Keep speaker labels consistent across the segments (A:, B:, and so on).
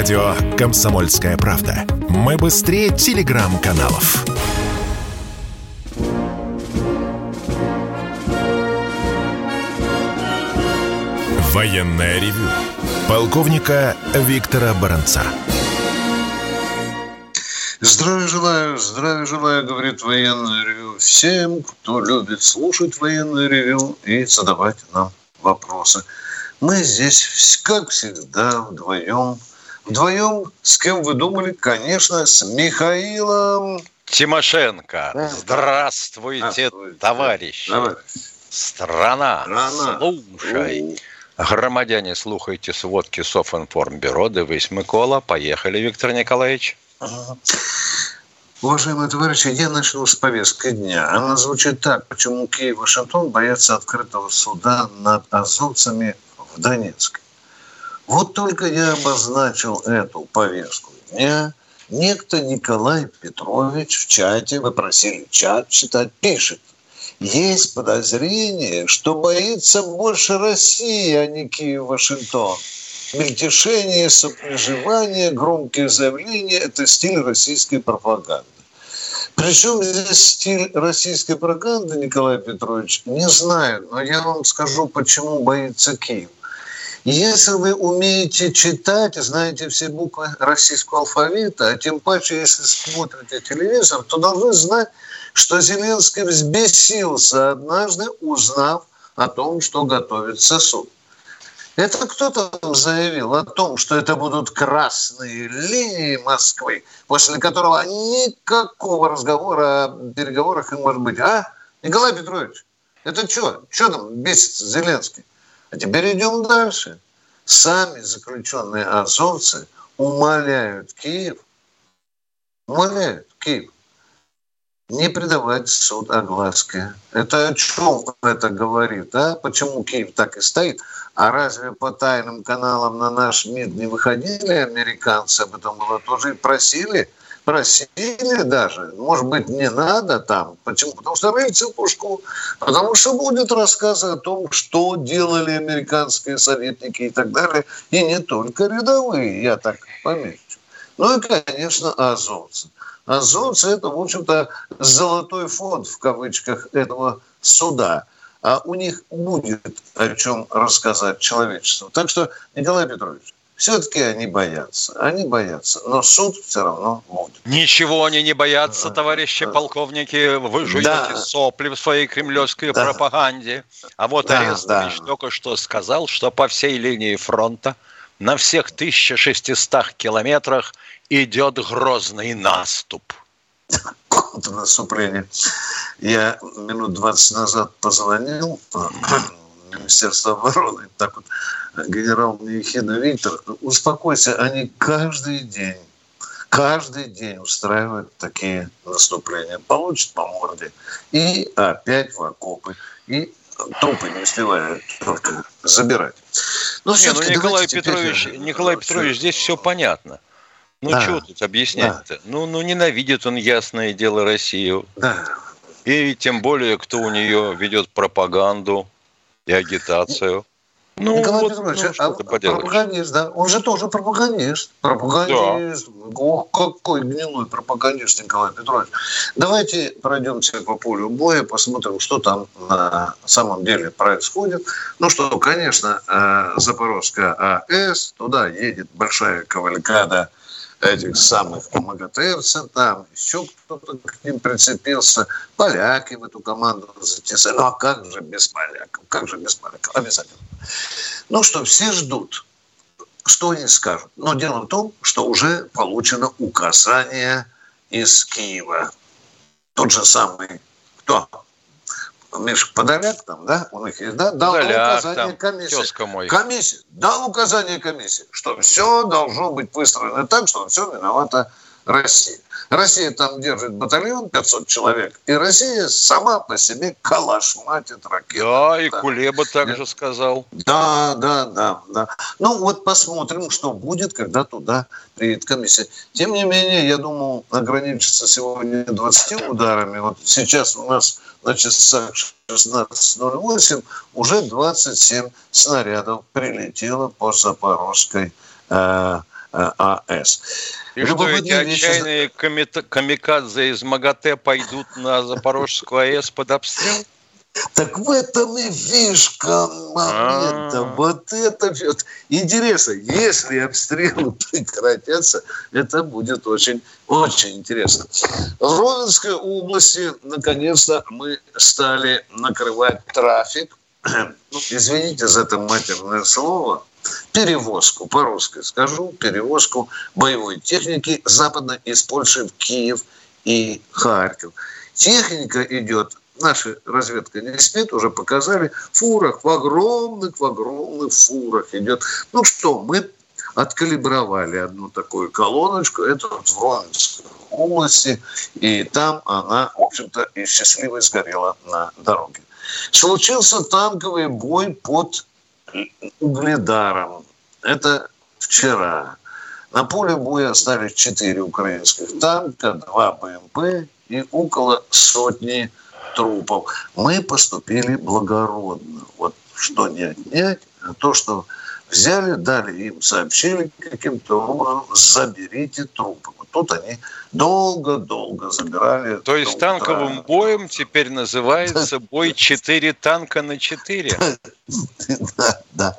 A: Радио «Комсомольская правда». Мы быстрее телеграм-каналов. Военное ревю. Полковника Виктора Баранца.
B: Здравия желаю, здравия желаю, говорит военное ревю всем, кто любит слушать военное ревю и задавать нам вопросы. Мы здесь, как всегда, вдвоем. Вдвоем с кем вы думали? Конечно, с Михаилом
C: Тимошенко. Здравствуйте, Здравствуйте товарищи. товарищ. Страна, Страна. слушай. Громадяне, слухайте сводки Софинформбюро. Дивись, Микола. Поехали, Виктор Николаевич.
B: Уважаемые товарищи, я начал с повестки дня. Она звучит так. Почему Киев и Вашингтон боятся открытого суда над азовцами в Донецке? Вот только я обозначил эту повестку дня. Некто Николай Петрович в чате, вы просили чат читать, пишет. Есть подозрение, что боится больше России, а не Киев-Вашингтон мельтешение, сопереживание, громкие заявления – это стиль российской пропаганды. Причем здесь стиль российской пропаганды, Николай Петрович, не знаю, но я вам скажу, почему боится Киев. Если вы умеете читать, знаете все буквы российского алфавита, а тем паче, если смотрите телевизор, то должны знать, что Зеленский взбесился однажды, узнав о том, что готовится суд. Это кто там заявил о том, что это будут красные линии Москвы, после которого никакого разговора о переговорах не может быть. А, Николай Петрович, это что? Что там бесится Зеленский? А теперь идем дальше. Сами заключенные азовцы умоляют Киев, умоляют Киев не предавать суд огласке. Это о чем это говорит? А? Почему Киев так и стоит? А разве по тайным каналам на наш МИД не выходили американцы? Об этом было тоже и просили. Просили даже. Может быть, не надо там. Почему? Потому что рыльце пушку. Потому что будет рассказ о том, что делали американские советники и так далее. И не только рядовые, я так помечу. Ну и, конечно, азовцы. Азовцы – это, в общем-то, золотой фонд, в кавычках, этого суда – а у них будет о чем рассказать человечеству. Так что, Николай Петрович, все-таки они боятся. Они боятся. Но суд все равно будет.
C: Ничего они не боятся, товарищи полковники. Вы жуете да. сопли в своей кремлевской да. пропаганде. А вот да, Арестович да. только что сказал, что по всей линии фронта на всех 1600 километрах идет грозный наступ
B: контрнаступления. Я минут 20 назад позвонил в Министерство обороны, так вот, генерал Михина Виктор, успокойся, они каждый день каждый день устраивают такие наступления. Получат по морде. И опять в окопы. И трупы не успевают только забирать.
C: Но не, ну, Николай Петрович, теперь... Николай Петрович, здесь все понятно. Ну, да. что тут объяснять-то? Да. Ну, ну, ненавидит он, ясное дело, Россию. Да. И тем более, кто у нее ведет пропаганду и агитацию.
B: Ну, Николай вот, Петрович, ну, а, пропагандист, да? Он же тоже пропагандист. Пропагандист. Да. Ох, какой гнилой пропагандист Николай Петрович. Давайте пройдемся по полю боя, посмотрим, что там на самом деле происходит. Ну что, конечно, э, Запорожская АЭС, туда едет большая кавалькада этих самых МАГАТЭвцев, там еще кто-то к ним прицепился, поляки в эту команду затесали. Ну а как же без поляков? Как же без поляков? Обязательно. Ну что, все ждут, что они скажут. Но дело в том, что уже получено указание из Киева. Тот же самый, кто? Миш, Подоляк там, да, у них есть, да, дал Подоляк, указание там, комиссии. Мой. Комиссия, дал указание комиссии, что все должно быть выстроено так, что все виновата Россия. Россия там держит батальон 500 человек, и Россия сама по себе калашматит ракеты.
C: Да, и да. Кулеба также сказал.
B: Да, да, да, да. Ну вот посмотрим, что будет, когда туда приедет комиссия. Тем не менее, я думал ограничиться сегодня 20 ударами. Вот сейчас у нас на часах 16.08 уже 27 снарядов прилетело по Запорожской э, АЭС.
C: И что, эти отчаянные вещи... камикадзе из МАГАТЭ пойдут на Запорожскую АЭС под обстрел?
B: Так в этом и фишка момента. А-а-а. Вот это вот. интересно. Если обстрелы прекратятся, это будет очень, очень интересно. В Ровенской области, наконец-то, мы стали накрывать трафик. Ну, извините за это матерное слово. Перевозку, по-русски скажу, перевозку боевой техники западно из Польши в Киев и Харьков. Техника идет наша разведка не спит, уже показали, в фурах, в огромных, в огромных фурах идет. Ну что, мы откалибровали одну такую колоночку, это вот в Романской области, и там она, в общем-то, и счастливо сгорела на дороге. Случился танковый бой под Угледаром. Это вчера. На поле боя остались четыре украинских танка, два БМП и около сотни трупов. Мы поступили благородно. Вот что не отнять, а то, что взяли, дали им, сообщили каким-то образом, заберите трупы. Вот тут они долго-долго забирали.
C: То есть танковым да. боем теперь называется бой 4 танка на 4?
B: Да, да.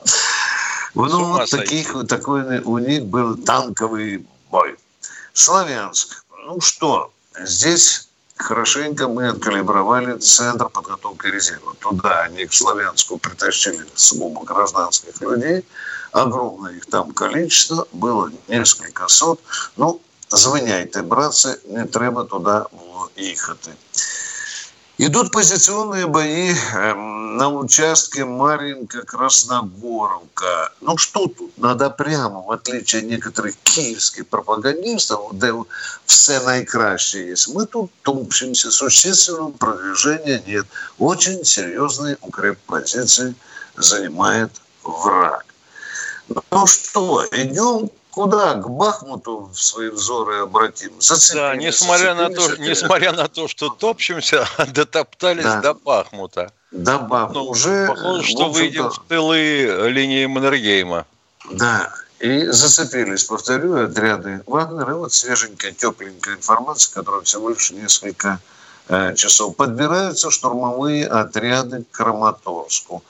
B: Ну, вот таких, такой у них был танковый бой. Славянск. Ну что, здесь хорошенько мы откалибровали центр подготовки резерва. Туда они к Славянску притащили сугубо гражданских людей. Огромное их там количество, было несколько сот. Ну, звиняйте, братцы, не треба туда їхати. Идут позиционные бои эм, на участке Маринка-Красногоровка. Ну что тут? Надо прямо, в отличие от некоторых киевских пропагандистов, где все найкраще есть, мы тут тупчимся, существенного продвижения нет. Очень серьезные укреп-позиции занимает враг. Ну что, идем куда к Бахмуту в свои взоры обратим?
C: да, несмотря на, то, несмотря на то, что топчемся, дотоптались да. до Бахмута.
B: До Бахмута. Ну, уже,
C: похоже, что выйдем в тылы линии Маннергейма.
B: Да, и зацепились, повторю, отряды Вагнера. И вот свеженькая, тепленькая информация, которая всего лишь несколько э, часов. Подбираются штурмовые отряды к Краматорску.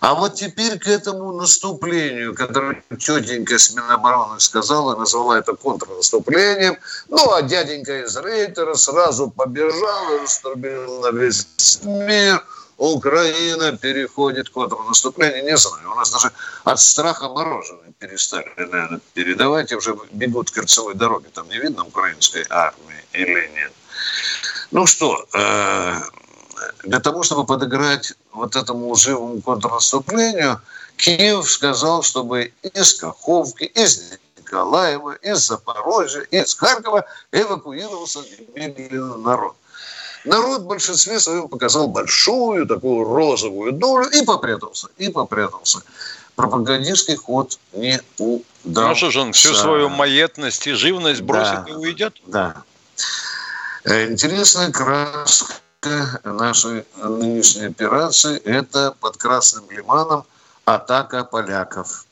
B: А вот теперь к этому наступлению, которое тетенька с Минобороны сказала, назвала это контрнаступлением, ну, а дяденька из Рейтера сразу побежал и на весь мир. Украина переходит к контрнаступлению. Не знаю, у нас даже от страха мороженое перестали, наверное, передавать. И уже бегут к кольцевой дороге. Там не видно украинской армии или нет. Ну что, э, для того, чтобы подыграть вот этому лживому контрнаступлению, Киев сказал, чтобы из Каховки, из Николаева, из Запорожья, из Харькова эвакуировался немедленно народ. Народ в большинстве своем показал большую такую розовую долю и попрятался, и попрятался. Пропагандистский ход не удался. Ну
C: что же он всю свою маетность и живность бросит да, и уйдет?
B: Да. Интересная краска нашей нынешней операции – это под Красным Лиманом атака поляков.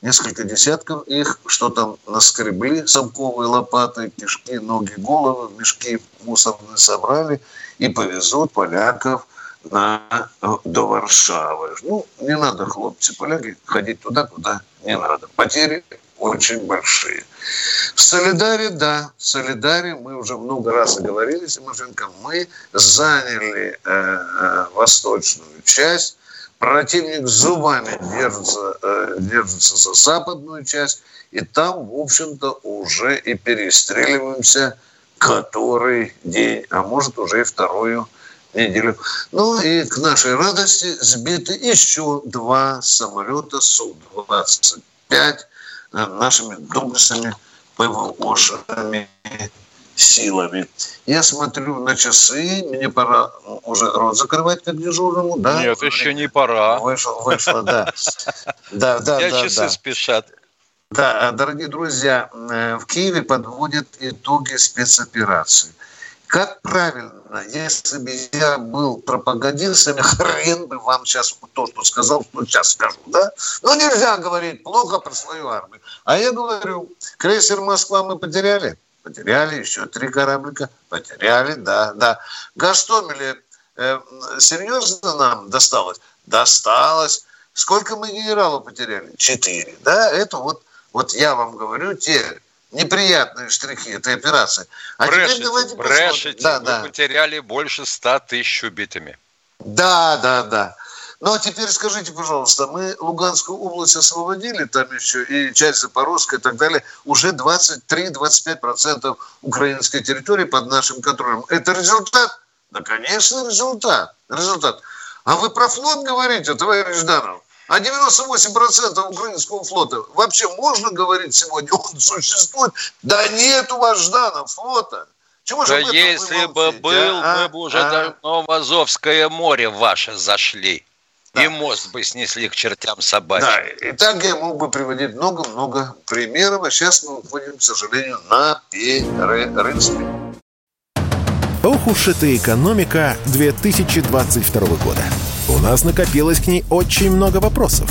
B: Несколько десятков их, что там наскребли самковые лопаты, кишки, ноги, головы, мешки мусорные собрали и повезут поляков на, до Варшавы. Ну, не надо, хлопцы, поляки, ходить туда, куда не надо. Потери очень большие. В Солидаре, да, в Солидаре мы уже много раз говорили, Тимошенко, мы заняли э, э, восточную часть, противник зубами держится, э, держится за западную часть, и там, в общем-то, уже и перестреливаемся который день, а может уже и вторую неделю. Ну и к нашей радости сбиты еще два самолета Су-25 нашими доблестными ПВОшными силами. Я смотрю на часы, мне пора уже рот закрывать как дежурному, да?
C: Нет, еще не пора.
B: Вышел, вышло, да. Да, да,
C: да. часы спешат.
B: Да, дорогие друзья, э, в Киеве подводят итоги спецоперации. как правильно, если бы я был пропагандистом, хрен бы вам сейчас то, что сказал, что сейчас скажу, да? Но нельзя говорить плохо про свою армию. А я говорю, крейсер «Москва» мы потеряли? Потеряли, еще три кораблика потеряли, да, да. Гастомеле э, серьезно нам досталось? Досталось. Сколько мы генералов потеряли? Четыре, да? Это вот, вот я вам говорю, те неприятные штрихи этой операции.
C: А брешите, теперь брешите. Да, Вы да. потеряли больше ста тысяч убитыми.
B: Да, да, да. Ну, а теперь скажите, пожалуйста, мы Луганскую область освободили, там еще и часть Запорожская и так далее, уже 23-25% украинской территории под нашим контролем. Это результат? Да, конечно, результат. Результат. А вы про флот говорите, товарищ Жданов? А 98% украинского флота вообще можно говорить сегодня, он существует? Да нет у вас Жданов флота.
C: Чего да если бы был, а? мы бы уже а? давно в Азовское море ваше зашли. Да. И мост бы снесли к чертям собачьим.
B: Да, и так я мог бы приводить много-много примеров, а сейчас мы уходим, к сожалению, на перерыв.
A: Ох уж эта экономика 2022 года. У нас накопилось к ней очень много вопросов.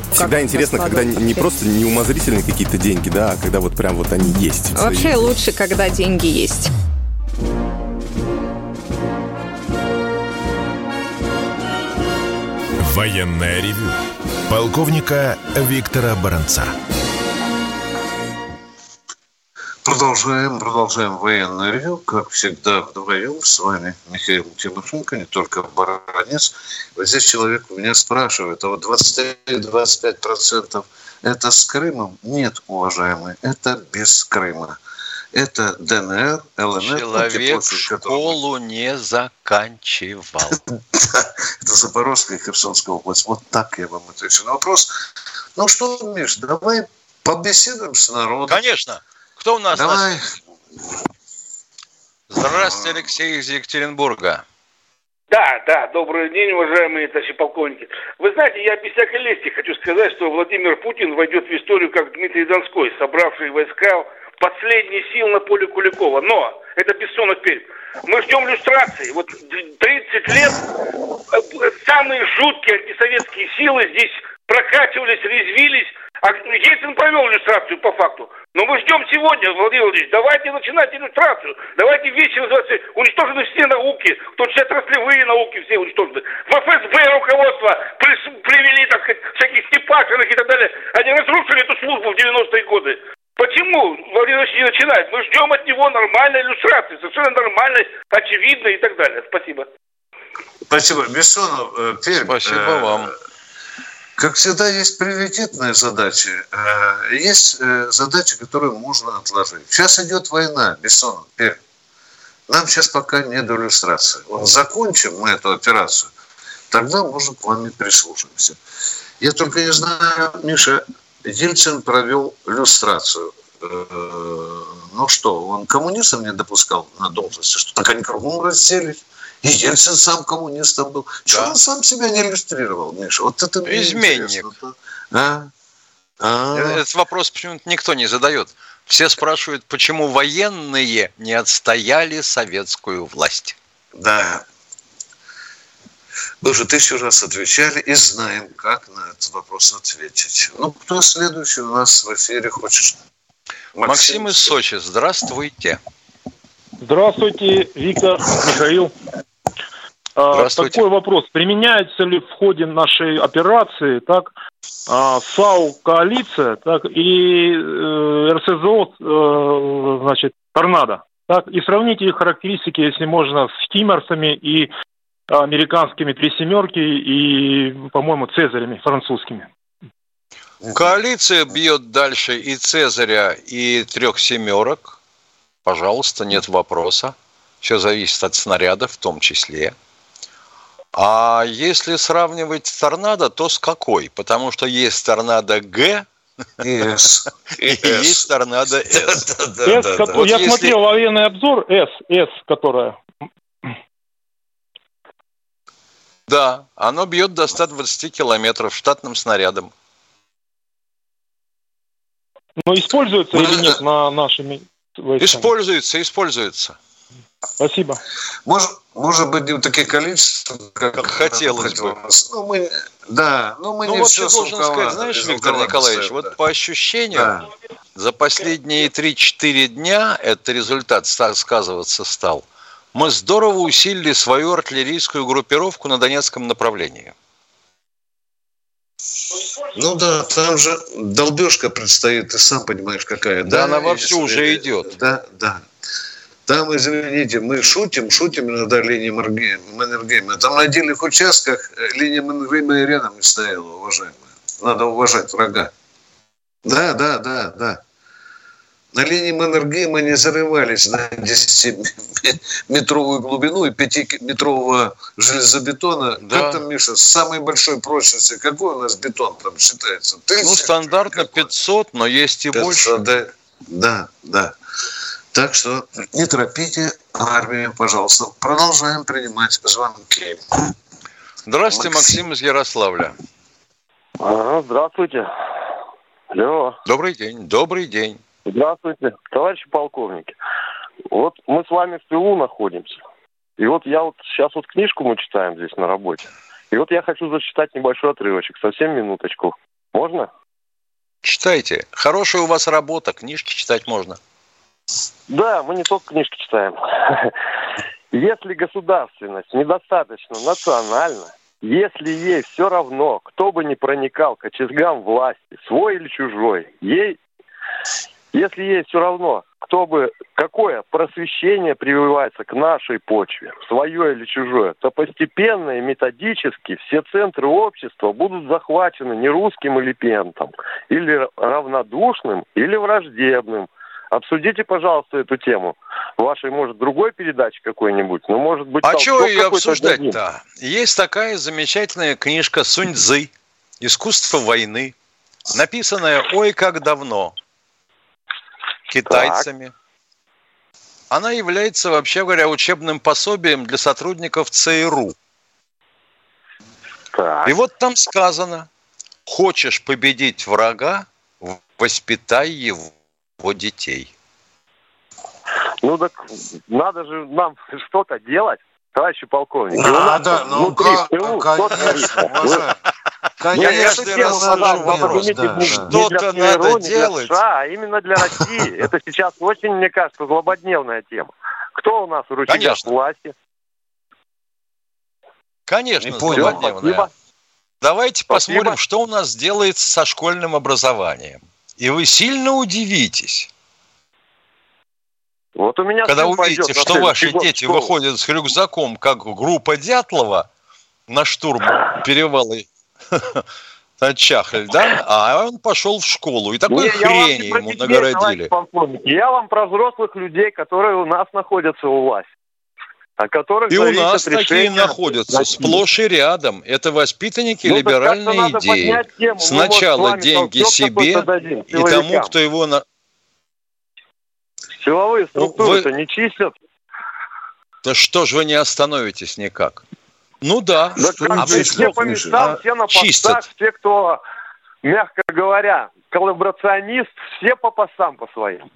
D: Всегда интересно, когда не просто неумозрительные какие-то деньги, да, а когда вот прям вот они есть.
E: Вообще лучше, когда деньги есть.
A: Военная ревю. Полковника Виктора Баранца.
B: Продолжаем, продолжаем военное ревю. Как всегда, вдвоем с вами Михаил Тимошенко, не только баранец. Вот здесь человек у меня спрашивает, а вот 23-25% это с Крымом? Нет, уважаемый, это без Крыма. Это ДНР, ЛНР.
C: Человек школу не заканчивал.
B: Это Запорожская и Херсонская область. Вот так я вам отвечу на вопрос. Ну что, Миш, давай побеседуем с народом.
C: Конечно. Кто у нас? Давай. Здравствуйте, Алексей из Екатеринбурга.
F: Да, да, добрый день, уважаемые товарищи полковники. Вы знаете, я без всякой лести хочу сказать, что Владимир Путин войдет в историю как Дмитрий Донской, собравший войска последние сил на поле Куликова. Но это бессонок перед. Мы ждем иллюстрации. Вот 30 лет э, самые жуткие антисоветские силы здесь прокачивались, резвились, а Ельцин провел иллюстрацию по факту. Но мы ждем сегодня, Владимир Владимирович, давайте начинать иллюстрацию. Давайте вещи называться уничтожены все науки, в том числе отраслевые науки все уничтожены. В ФСБ руководство привели, так сказать, всяких Степашиных и так далее. Они разрушили эту службу в 90-е годы. Почему Владимир Владимирович не начинает? Мы ждем от него нормальной иллюстрации, совершенно нормальной, очевидной и так далее. Спасибо.
B: Спасибо. Бессонов,
C: э. Спасибо э, вам.
B: Как всегда, есть приоритетные задачи, э, есть э, задачи, которые можно отложить. Сейчас идет война, Бессонов, Пермь. Нам сейчас пока не до иллюстрации. Вот закончим мы эту операцию, тогда, может, к вам и прислушаемся. Я только не знаю, Миша, Ельцин провел иллюстрацию. Э, ну что, он коммунистов не допускал на должности, что так они кругом расселись. И Ельцин сам коммунистом был. Чего да. он сам себя не иллюстрировал, Миша? Вот это
C: Изменник. А? А? Этот вопрос почему-то никто не задает. Все спрашивают, почему военные не отстояли советскую власть.
B: Да. Мы уже тысячу раз отвечали и знаем, как на этот вопрос ответить. Ну, кто следующий у нас в эфире хочешь?
C: Максим, Максим из Сочи, здравствуйте.
G: Здравствуйте, Виктор, Михаил. А, такой вопрос. Применяется ли в ходе нашей операции так а, САУ «Коалиция» так, и э, РСЗО э, значит, «Торнадо»? Так, и сравните их характеристики, если можно, с «Химмерсами» и американскими «Три семерки» и, по-моему, «Цезарями» французскими.
C: Коалиция бьет дальше и «Цезаря», и «Трех семерок». Пожалуйста, нет вопроса. Все зависит от снаряда в том числе. А если сравнивать торнадо, то с какой? Потому что есть торнадо Г, и есть торнадо С.
G: Я смотрел военный обзор С, С, которая.
C: Да, оно бьет до 120 километров штатным снарядом.
G: Но используется или нет на нашими
C: войсками? Используется, используется.
G: Спасибо.
B: Может, может быть, не в таких количествах,
C: как, как хотелось бы.
B: Ну, мы, да, но мы
C: ну,
B: не
C: вот
B: все
C: должен сказать, знаешь, Виктор Николаевич, да. вот по ощущениям, да. за последние 3-4 дня это результат сказываться стал. Мы здорово усилили свою артиллерийскую группировку на Донецком направлении.
B: Ну да, там же долбежка предстоит, ты сам понимаешь, какая.
C: Да, да она вовсю уже идет.
B: Да, да. Там, извините, мы шутим, шутим иногда линией Маннергейма. Там на отдельных участках э, линия Маннергейма и рядом не стояла, уважаемые. Надо уважать врага. Да, да, да, да. На линии Маннергейма не зарывались на 10-метровую глубину и 5-метрового железобетона. Да. Как там, Миша, с самой большой прочности? Какой у нас бетон там считается?
C: Тысяч? Ну, стандартно Какой? 500, но есть и 500, больше.
B: Да, да, да. Так что не торопите армию, пожалуйста. Продолжаем принимать звонки.
C: Здравствуйте, Максим, Максим из Ярославля.
H: Ага, здравствуйте. Алло.
C: Добрый день, добрый день.
H: Здравствуйте, товарищи полковники. Вот мы с вами в Пилу находимся. И вот я вот сейчас вот книжку мы читаем здесь на работе. И вот я хочу зачитать небольшой отрывочек, совсем минуточку. Можно?
C: Читайте. Хорошая у вас работа, книжки читать можно.
H: Да, мы не только книжки читаем. Если государственность недостаточно национальна, если ей все равно, кто бы ни проникал к очагам власти, свой или чужой, ей, если ей все равно, кто бы, какое просвещение прививается к нашей почве, свое или чужое, то постепенно и методически все центры общества будут захвачены не русским элементом, или равнодушным, или враждебным – Обсудите, пожалуйста, эту тему. Вашей, может, другой передачи какой-нибудь, ну, может быть...
C: А что ее обсуждать-то? Есть такая замечательная книжка Сунь Цзы «Искусство войны», написанная ой как давно китайцами. Так. Она является, вообще говоря, учебным пособием для сотрудников ЦРУ. Так. И вот там сказано, хочешь победить врага, воспитай его его детей.
H: Ну так надо же нам что-то делать, товарищи полковники.
B: Надо, ну как, конечно,
C: Конечно, Что-то надо делать.
H: США, а именно для России. Это сейчас очень, мне кажется, злободневная тема. Кто у нас в рычагах власти?
C: Конечно, злободневная. Давайте посмотрим, что у нас делается со школьным образованием. И вы сильно удивитесь.
H: Вот у меня
C: Когда увидите, что ваши дети школу. выходят с рюкзаком, как группа Дятлова на штурм перевала Чахль, да? А он пошел в школу. И такой Не, хрень ему нагородили.
H: Я вам про взрослых людей, которые у нас находятся у власти о которых
C: И у нас такие находятся России. сплошь и рядом. Это воспитанники ну, либеральной идеи. Тему. Сначала вот деньги себе и тому, кто его... На...
H: Силовые ну, структуры-то вы... не чистят.
C: Да что ж вы не остановитесь никак? Ну да.
H: да а все по местам, все на постах, чистят. все, кто, мягко говоря, коллаборационист, все по постам по своим.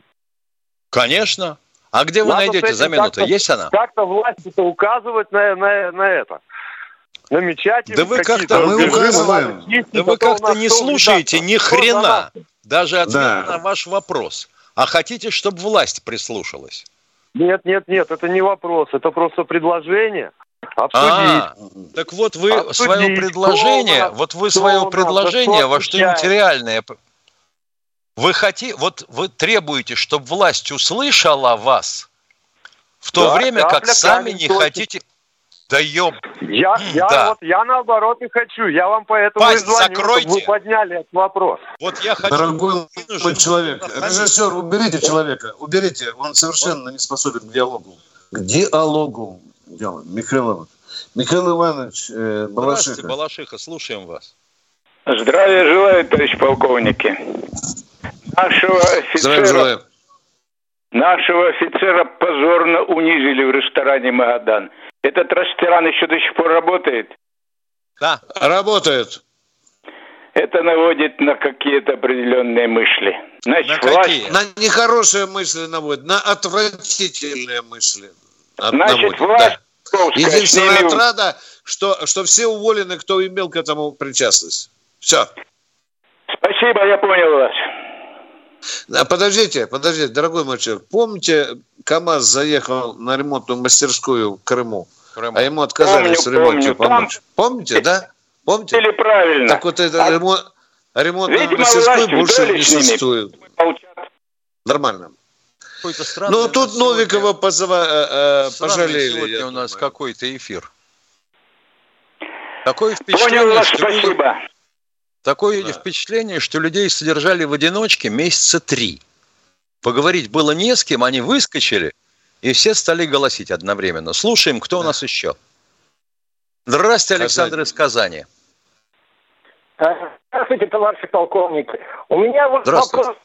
C: Конечно. А где вы Надо найдете замену-то? Есть она?
H: Как-то власти-то указывать на, на, на это. Намечать
C: да вы как-то мы указываем. Да вы как-то не слушаете ни хрена. Даже ответ да. на ваш вопрос. А хотите, чтобы власть прислушалась?
H: Нет, нет, нет, это не вопрос, это просто предложение. Обсудить. А,
C: так вот вы Обсудить. свое предложение, вот вы свое предложение во что-нибудь реальное вы хотите, вот вы требуете, чтобы власть услышала вас, в то да, время как сами не точно. хотите. Да ёб...
H: Я, я, да. Вот, я наоборот и хочу. Я вам поэтому
C: Пасть и звоню, закройте.
H: вы подняли этот вопрос.
B: Вот я хочу... Дорогой человек, режиссер, уберите человека. Уберите. Он совершенно не способен к диалогу. к диалогу делаем. Михаил Иванович. Михаил Иванович э, Балашиха. Здравствуйте,
C: Балашиха, слушаем вас.
I: Здравия желаю, товарищ полковники. Нашего офицера, желаю. Нашего офицера позорно унизили в ресторане «Магадан». Этот ресторан еще до сих пор работает?
B: Да, работает.
I: Это наводит на какие-то определенные мысли.
B: Значит, на власть... какие? На нехорошие мысли наводит, на отвратительные мысли.
I: Значит, наводит, власть
B: да. Единственная ними... отрада, что, что все уволены, кто имел к этому причастность. Все.
I: Спасибо, я понял вас.
B: Подождите, подождите, дорогой мой человек. Помните, КАМАЗ заехал на ремонтную мастерскую в Крыму, Крыму. а ему отказались помню, в ремонте помню. помочь? Там... Помните, да? Помните?
I: Или правильно.
B: Так вот это а... ремонт, ремонтную мастерскую больше не существует. Нормально. Ну, тут Новикова позова, э, э пожалели.
C: Сегодня у нас какой-то эфир. Такое впечатление, Понял вас,
I: что спасибо.
C: Такое да. впечатление, что людей содержали в одиночке месяца три. Поговорить было не с кем, они выскочили, и все стали голосить одновременно. Слушаем, кто да. у нас еще. Здравствуйте, Александр из Казани.
J: Здравствуйте, товарищи полковники. У меня вот вопрос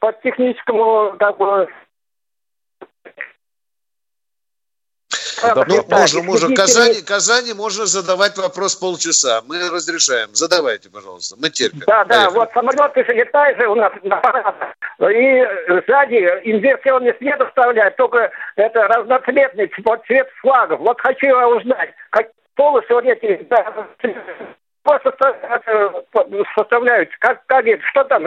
J: по техническому как бы,
B: Ну, можно, можно. Казани, Казани можно задавать вопрос полчаса. Мы разрешаем. Задавайте, пожалуйста. Мы терпим.
J: Да, да. Поехали. Вот самолеты же летают же у нас на И сзади инверсионный свет оставляют, только это разноцветный вот цвет флагов. Вот хочу я узнать, как полосы вот эти да, составляют, как, как что там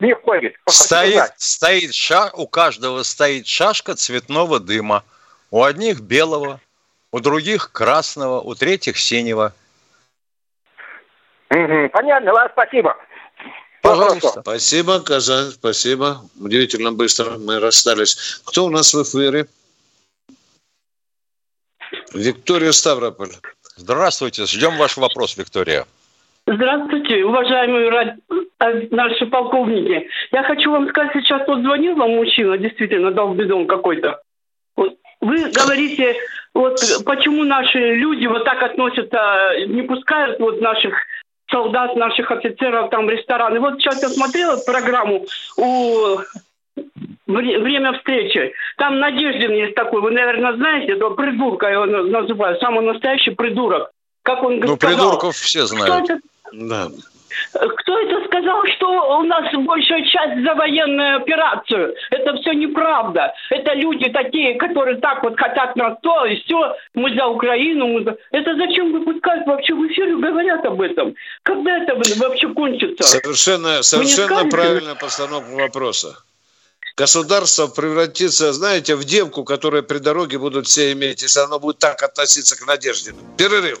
J: не ходит.
C: Стоит, стоит ша, у каждого стоит шашка цветного дыма. У одних белого, у других красного, у третьих синего.
J: Угу, понятно, ладно, спасибо.
B: Пожалуйста. Спасибо, Казань, спасибо. Удивительно быстро мы расстались. Кто у нас в эфире? Виктория Ставрополь.
C: Здравствуйте, ждем ваш вопрос, Виктория.
K: Здравствуйте, уважаемые наши полковники. Я хочу вам сказать, сейчас вот звонил вам мужчина, действительно, дал бедон какой-то. Вы говорите, вот почему наши люди вот так относятся, не пускают вот наших солдат, наших офицеров там в рестораны. Вот сейчас я смотрела программу у время встречи. Там Надеждин есть такой, вы, наверное, знаете, этого придурка его называют, самый настоящий придурок. Как он
C: ну, сказал, придурков все знают.
K: Кто это? Да. Кто это сказал, что у нас большая часть за военную операцию? Это все неправда. Это люди такие, которые так вот хотят на то, и все, мы за Украину. Мы за... Это зачем выпускать вообще в эфире говорят об этом? Когда это вообще кончится?
B: Совершенно, совершенно правильная постановка вопроса. Государство превратится, знаете, в девку, которая при дороге будут все иметь, если оно будет так относиться к Надежде. Перерыв.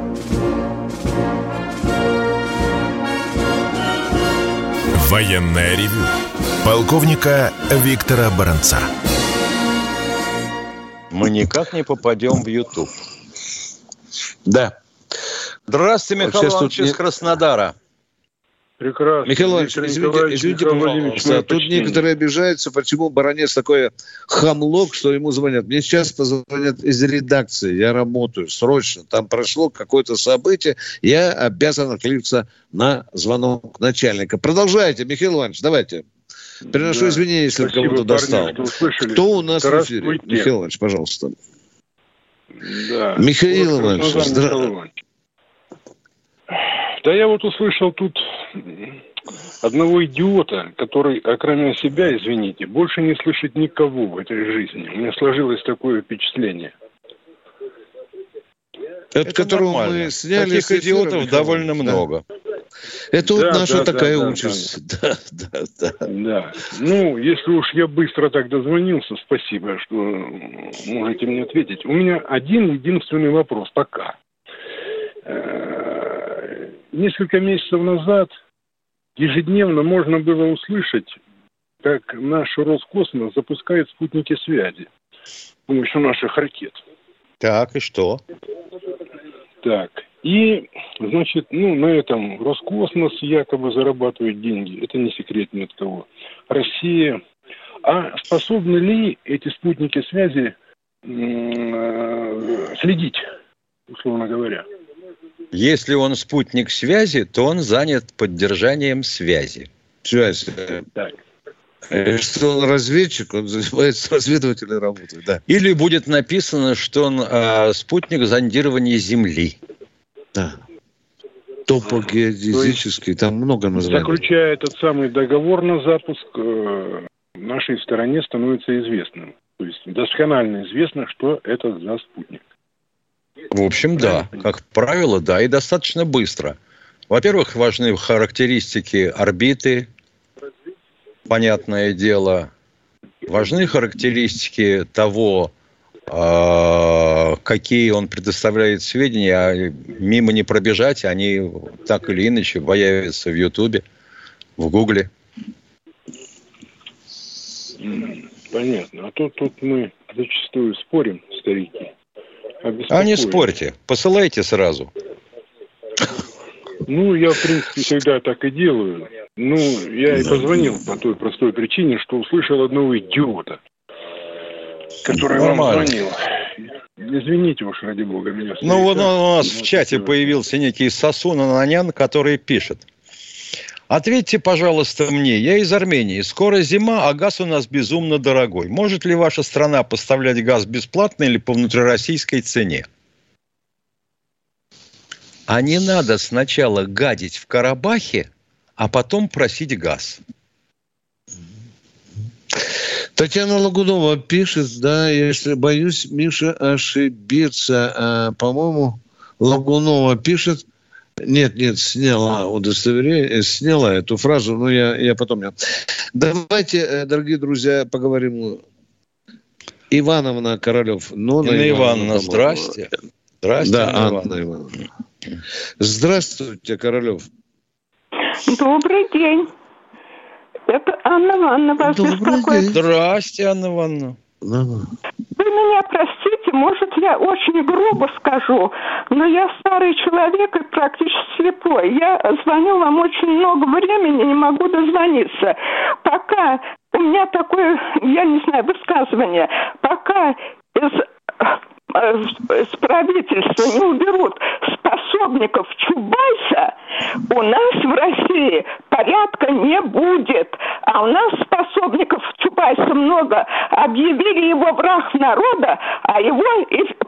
A: Военное ревю полковника Виктора Баранца.
C: Мы никак не попадем в YouTube.
B: Да.
C: Здравствуйте, Михаил Иванович из Краснодара.
G: Прекрасно.
B: Михаил Иванович, извините, извините пожалуйста, тут некоторые обижаются, почему баронец такое хамлок, что ему звонят. Мне сейчас позвонят из редакции, я работаю срочно, там прошло какое-то событие, я обязан откликнуться на звонок начальника. Продолжайте, Михаил Иванович, давайте. Приношу да. извинения, если кого-то достал. Кто у нас в эфире? Михаил Иванович, пожалуйста.
G: Да.
B: Михаил Иванович, здравствуйте.
G: Да я вот услышал тут одного идиота, который, кроме себя, извините, больше не слышит никого в этой жизни. У меня сложилось такое впечатление.
B: Это, Это которого нормально. мы сняли
C: Таких идиотов довольно много.
B: Это вот наша да, такая да, участь.
G: Да, да, да. Да. Ну, если уж я быстро так дозвонился, спасибо, что можете мне ответить. У меня один единственный вопрос пока. Несколько месяцев назад ежедневно можно было услышать, как наш Роскосмос запускает спутники связи с помощью наших ракет.
C: Так, и что?
G: Так, и, значит, ну, на этом Роскосмос якобы зарабатывает деньги. Это не секрет ни от кого. Россия. А способны ли эти спутники связи э, следить, условно говоря?
C: Если он спутник связи, то он занят поддержанием связи.
B: Связь. Так. Что он разведчик, он занимается разведывательной работой, да.
C: Или будет написано, что он э, спутник зондирования Земли.
B: Да. Топогеодезический, там много названий.
G: Заключая этот самый договор на запуск, э, нашей стороне становится известным. То есть досконально известно, что это за спутник.
C: В общем, да. Как правило, да. И достаточно быстро. Во-первых, важны характеристики орбиты, понятное дело. Важны характеристики того, а, какие он предоставляет сведения, а мимо не пробежать, они так или иначе появятся в Ютубе, в Гугле.
G: Понятно. А тут, тут мы зачастую спорим, старики.
C: А не спорьте, посылайте сразу.
G: Ну, я, в принципе, всегда так и делаю. Ну, я и позвонил по той простой причине, что услышал одного идиота, который Нормально. вам звонил. Извините уж, ради бога, меня.
C: Ну, вот у нас в чате появился некий Сосун Ананян, который пишет. Ответьте, пожалуйста, мне. Я из Армении. Скоро зима, а газ у нас безумно дорогой. Может ли ваша страна поставлять газ бесплатно или по внутрироссийской цене? А не надо сначала гадить в Карабахе, а потом просить газ.
B: Татьяна Лагунова пишет, да, если боюсь, Миша ошибиться. А, по-моему, Лагунова пишет, нет, нет, сняла удостоверение, сняла эту фразу, но я, я потом... Давайте, э, дорогие друзья, поговорим. Ивановна Королев.
C: Нона Инна Ивановна, Ивановна здрасте.
B: Здрасте, да, Анна, Анна Ивановна. Здравствуйте, Королев.
L: Добрый день. Это Анна Ивановна вас
C: Добрый беспокоит. День. Здрасте, Анна Ивановна.
L: Вы меня простите, может, я очень грубо скажу, но я старый человек и практически слепой. Я звоню вам очень много времени, не могу дозвониться. Пока у меня такое, я не знаю, высказывание, пока из с правительства не уберут способников Чубайса, у нас в России порядка не будет. А у нас способников Чубайса много. Объявили его враг народа, а его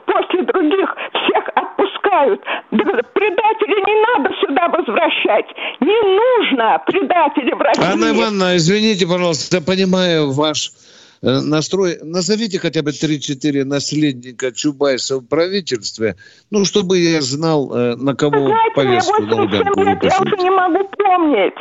L: после других всех отпускают. Предателей не надо сюда возвращать. Не нужно предателей в России.
B: Анна Ивановна, извините, пожалуйста, я понимаю ваш Э, настрой, назовите хотя бы 3-4 наследника Чубайса в правительстве, ну, чтобы я знал, э, на кого Знаете, повестку
L: Лубянку лет, Я уже не могу помнить.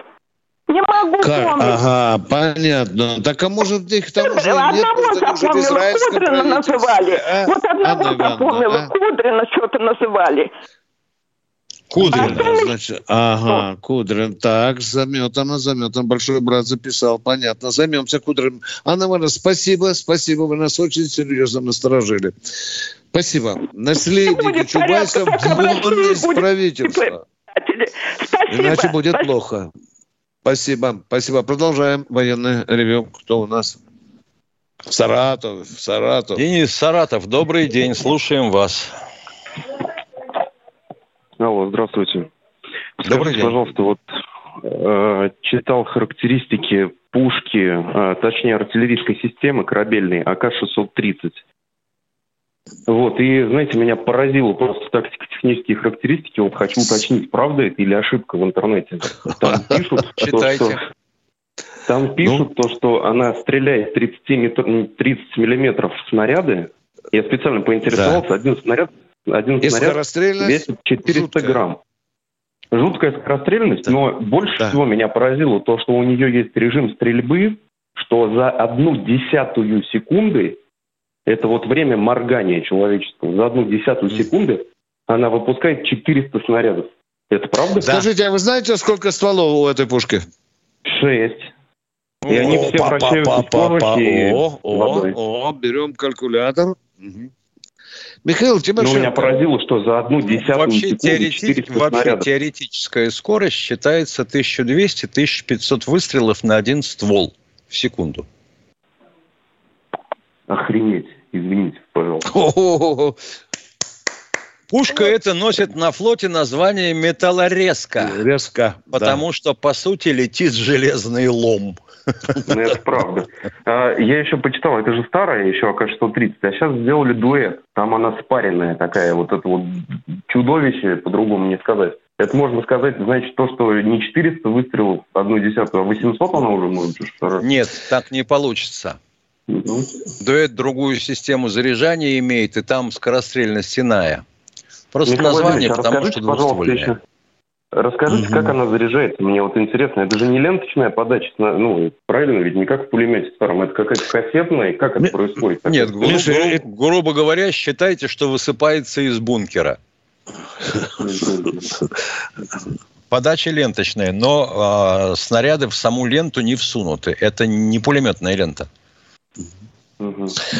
L: Не могу как? помнить.
B: Ага, понятно. Так а может их там уже одного нет,
L: может, они уже Кудрина называли. А? Вот одного Анна запомнила, а? Кудрина что-то называли.
B: Кудрин, значит, ага, Кудрин. Так, заметано, заметано. Большой брат записал, понятно. Займемся Кудрин. Анна Ивановна, спасибо, спасибо, вы нас очень серьезно насторожили. Спасибо. Наследники Чубайса из правительства. Спасибо. Иначе будет спасибо. плохо. Спасибо, спасибо. Продолжаем военный ревю. Кто у нас? Саратов, Саратов.
C: Денис Саратов, добрый день, слушаем вас.
M: Алло, здравствуйте. Добрый Скажите, день. пожалуйста, вот э, читал характеристики пушки, э, точнее артиллерийской системы корабельной АК-630. Вот, и, знаете, меня поразило просто тактико-технические характеристики. Вот хочу уточнить, правда это или ошибка в интернете. Там пишут, то, что, там пишут то, что она стреляет 30, метр, 30 миллиметров снаряды. Я специально поинтересовался, да. один снаряд один снаряд весит 400 жуткая. грамм. жуткая скорострельность, да. но больше да. всего меня поразило то, что у нее есть режим стрельбы, что за одну десятую секунды, это вот время моргания человеческого, за одну десятую секунды она выпускает 400 снарядов. Это правда?
B: Да. Скажите, а вы знаете, сколько стволов у этой пушки?
M: Шесть. И они все па, вращаются па, па,
B: О, о, о, берем калькулятор. Угу. Михаил, тебя
M: ну, меня поразило, что за одну десятую
C: вообще, теоретик, вообще теоретическая скорость считается 1200-1500 выстрелов на один ствол в секунду.
M: Охренеть, извините, пожалуйста.
C: Пушка вот. это носит на флоте название металлорезка.
B: Резка.
C: Потому да. что, по сути, летит железный лом.
M: Ну, это правда. А, я еще почитал, это же старая еще АК-630, а сейчас сделали дуэт. Там она спаренная такая, вот это вот чудовище, по-другому не сказать. Это можно сказать, значит, то, что не 400 выстрелов, одну десятую, а 800 она уже может?
C: Нет, так не получится. Угу. Дуэт другую систему заряжания имеет, и там скорострельность иная. Просто Михаил название, потому что двуствольное.
M: Расскажите, угу. как она заряжается? Мне вот интересно, это же не ленточная подача, ну, правильно, ведь не как в пулемете старом, это какая-то кассетная, как это происходит?
C: Нет, грубо, грубо, грубо говоря, считайте, что высыпается из бункера. Подача ленточная, но э, снаряды в саму ленту не всунуты. Это не пулеметная лента.